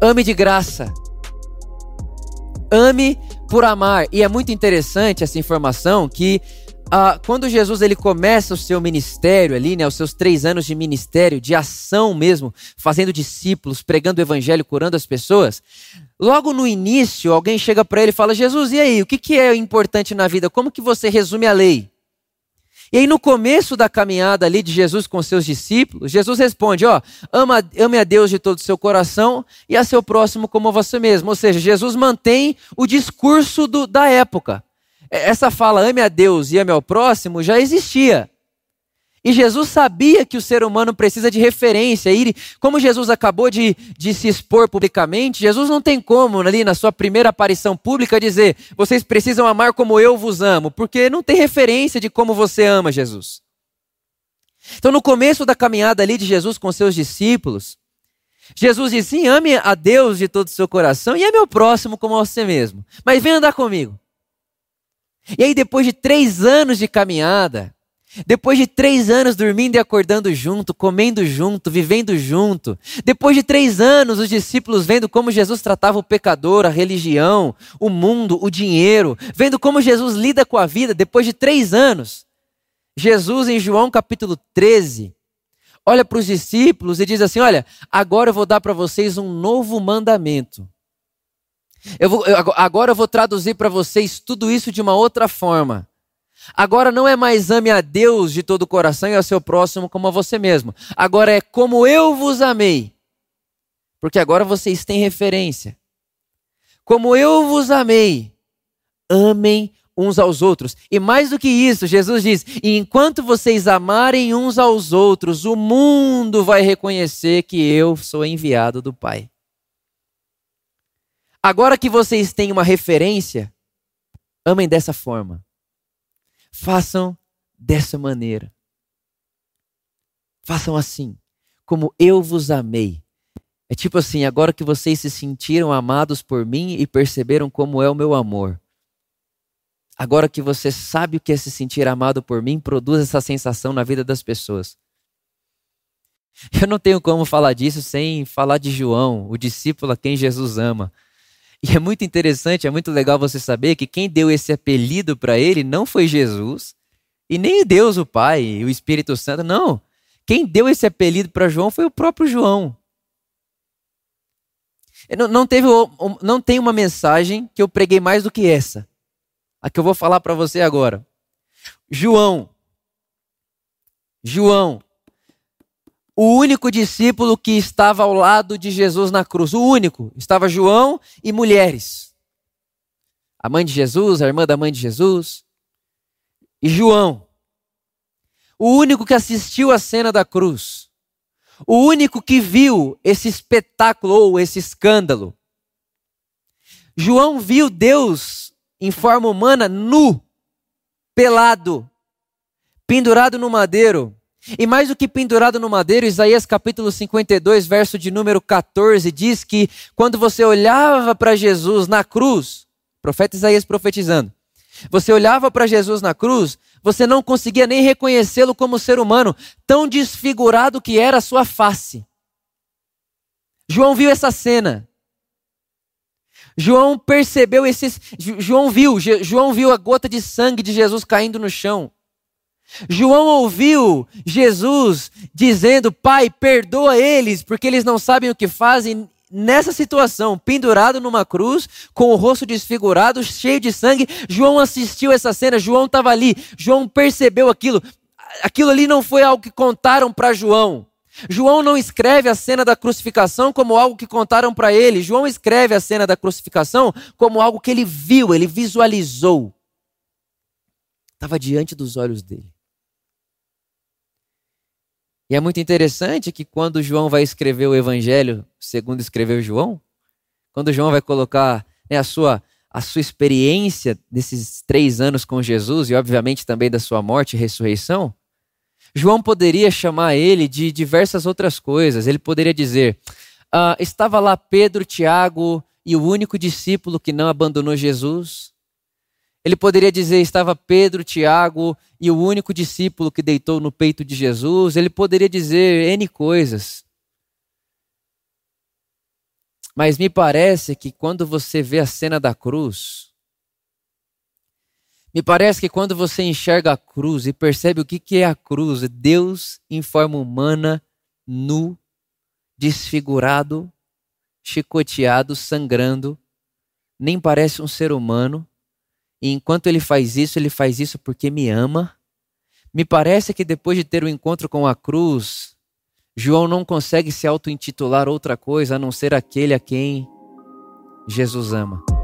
Ame de graça. Ame por amar. E é muito interessante essa informação que ah, quando Jesus ele começa o seu ministério ali, né, os seus três anos de ministério, de ação mesmo, fazendo discípulos, pregando o evangelho, curando as pessoas, logo no início alguém chega para ele e fala: Jesus, e aí, o que, que é importante na vida? Como que você resume a lei? E aí no começo da caminhada ali de Jesus com seus discípulos, Jesus responde, ó, ama, ame a Deus de todo o seu coração e a seu próximo como você mesmo. Ou seja, Jesus mantém o discurso do, da época. Essa fala, ame a Deus e ame ao próximo, já existia. E Jesus sabia que o ser humano precisa de referência. E como Jesus acabou de, de se expor publicamente, Jesus não tem como, ali na sua primeira aparição pública, dizer: vocês precisam amar como eu vos amo, porque não tem referência de como você ama Jesus. Então, no começo da caminhada ali de Jesus com seus discípulos, Jesus disse: sim, ame a Deus de todo o seu coração e ame ao próximo como a você mesmo. Mas vem andar comigo. E aí, depois de três anos de caminhada, depois de três anos dormindo e acordando junto, comendo junto, vivendo junto, depois de três anos os discípulos vendo como Jesus tratava o pecador, a religião, o mundo, o dinheiro, vendo como Jesus lida com a vida, depois de três anos, Jesus, em João capítulo 13, olha para os discípulos e diz assim: Olha, agora eu vou dar para vocês um novo mandamento. Eu vou, eu, agora eu vou traduzir para vocês tudo isso de uma outra forma. Agora não é mais ame a Deus de todo o coração e ao seu próximo como a você mesmo. Agora é como eu vos amei. Porque agora vocês têm referência. Como eu vos amei, amem uns aos outros. E mais do que isso, Jesus diz: e enquanto vocês amarem uns aos outros, o mundo vai reconhecer que eu sou enviado do Pai. Agora que vocês têm uma referência, amem dessa forma. Façam dessa maneira. Façam assim, como eu vos amei. É tipo assim, agora que vocês se sentiram amados por mim e perceberam como é o meu amor. Agora que você sabe o que é se sentir amado por mim, produz essa sensação na vida das pessoas. Eu não tenho como falar disso sem falar de João, o discípulo a quem Jesus ama. E é muito interessante, é muito legal você saber que quem deu esse apelido para ele não foi Jesus, e nem Deus, o Pai, o Espírito Santo, não. Quem deu esse apelido para João foi o próprio João. Não, não, teve, não tem uma mensagem que eu preguei mais do que essa. A que eu vou falar para você agora. João. João o único discípulo que estava ao lado de Jesus na cruz. O único. Estava João e mulheres. A mãe de Jesus, a irmã da mãe de Jesus. E João. O único que assistiu à cena da cruz. O único que viu esse espetáculo ou esse escândalo. João viu Deus em forma humana nu, pelado, pendurado no madeiro e mais do que pendurado no madeiro, Isaías capítulo 52, verso de número 14, diz que quando você olhava para Jesus na cruz, profeta Isaías profetizando, você olhava para Jesus na cruz, você não conseguia nem reconhecê-lo como ser humano, tão desfigurado que era a sua face. João viu essa cena. João percebeu esses. João viu, João viu a gota de sangue de Jesus caindo no chão. João ouviu Jesus dizendo: Pai, perdoa eles, porque eles não sabem o que fazem. Nessa situação, pendurado numa cruz, com o rosto desfigurado, cheio de sangue, João assistiu essa cena, João estava ali, João percebeu aquilo. Aquilo ali não foi algo que contaram para João. João não escreve a cena da crucificação como algo que contaram para ele. João escreve a cena da crucificação como algo que ele viu, ele visualizou. Estava diante dos olhos dele. E é muito interessante que quando João vai escrever o Evangelho, segundo escreveu João, quando João vai colocar né, a, sua, a sua experiência desses três anos com Jesus e, obviamente, também da sua morte e ressurreição, João poderia chamar ele de diversas outras coisas. Ele poderia dizer: ah, estava lá Pedro, Tiago e o único discípulo que não abandonou Jesus. Ele poderia dizer: estava Pedro, Tiago e o único discípulo que deitou no peito de Jesus. Ele poderia dizer N coisas. Mas me parece que quando você vê a cena da cruz, me parece que quando você enxerga a cruz e percebe o que, é a cruz, Deus em forma humana, nu, desfigurado, chicoteado, sangrando, nem parece um ser humano, e enquanto ele faz isso, ele faz isso porque me ama. Me parece que depois de ter o um encontro com a cruz, João não consegue se auto-intitular outra coisa a não ser aquele a quem Jesus ama.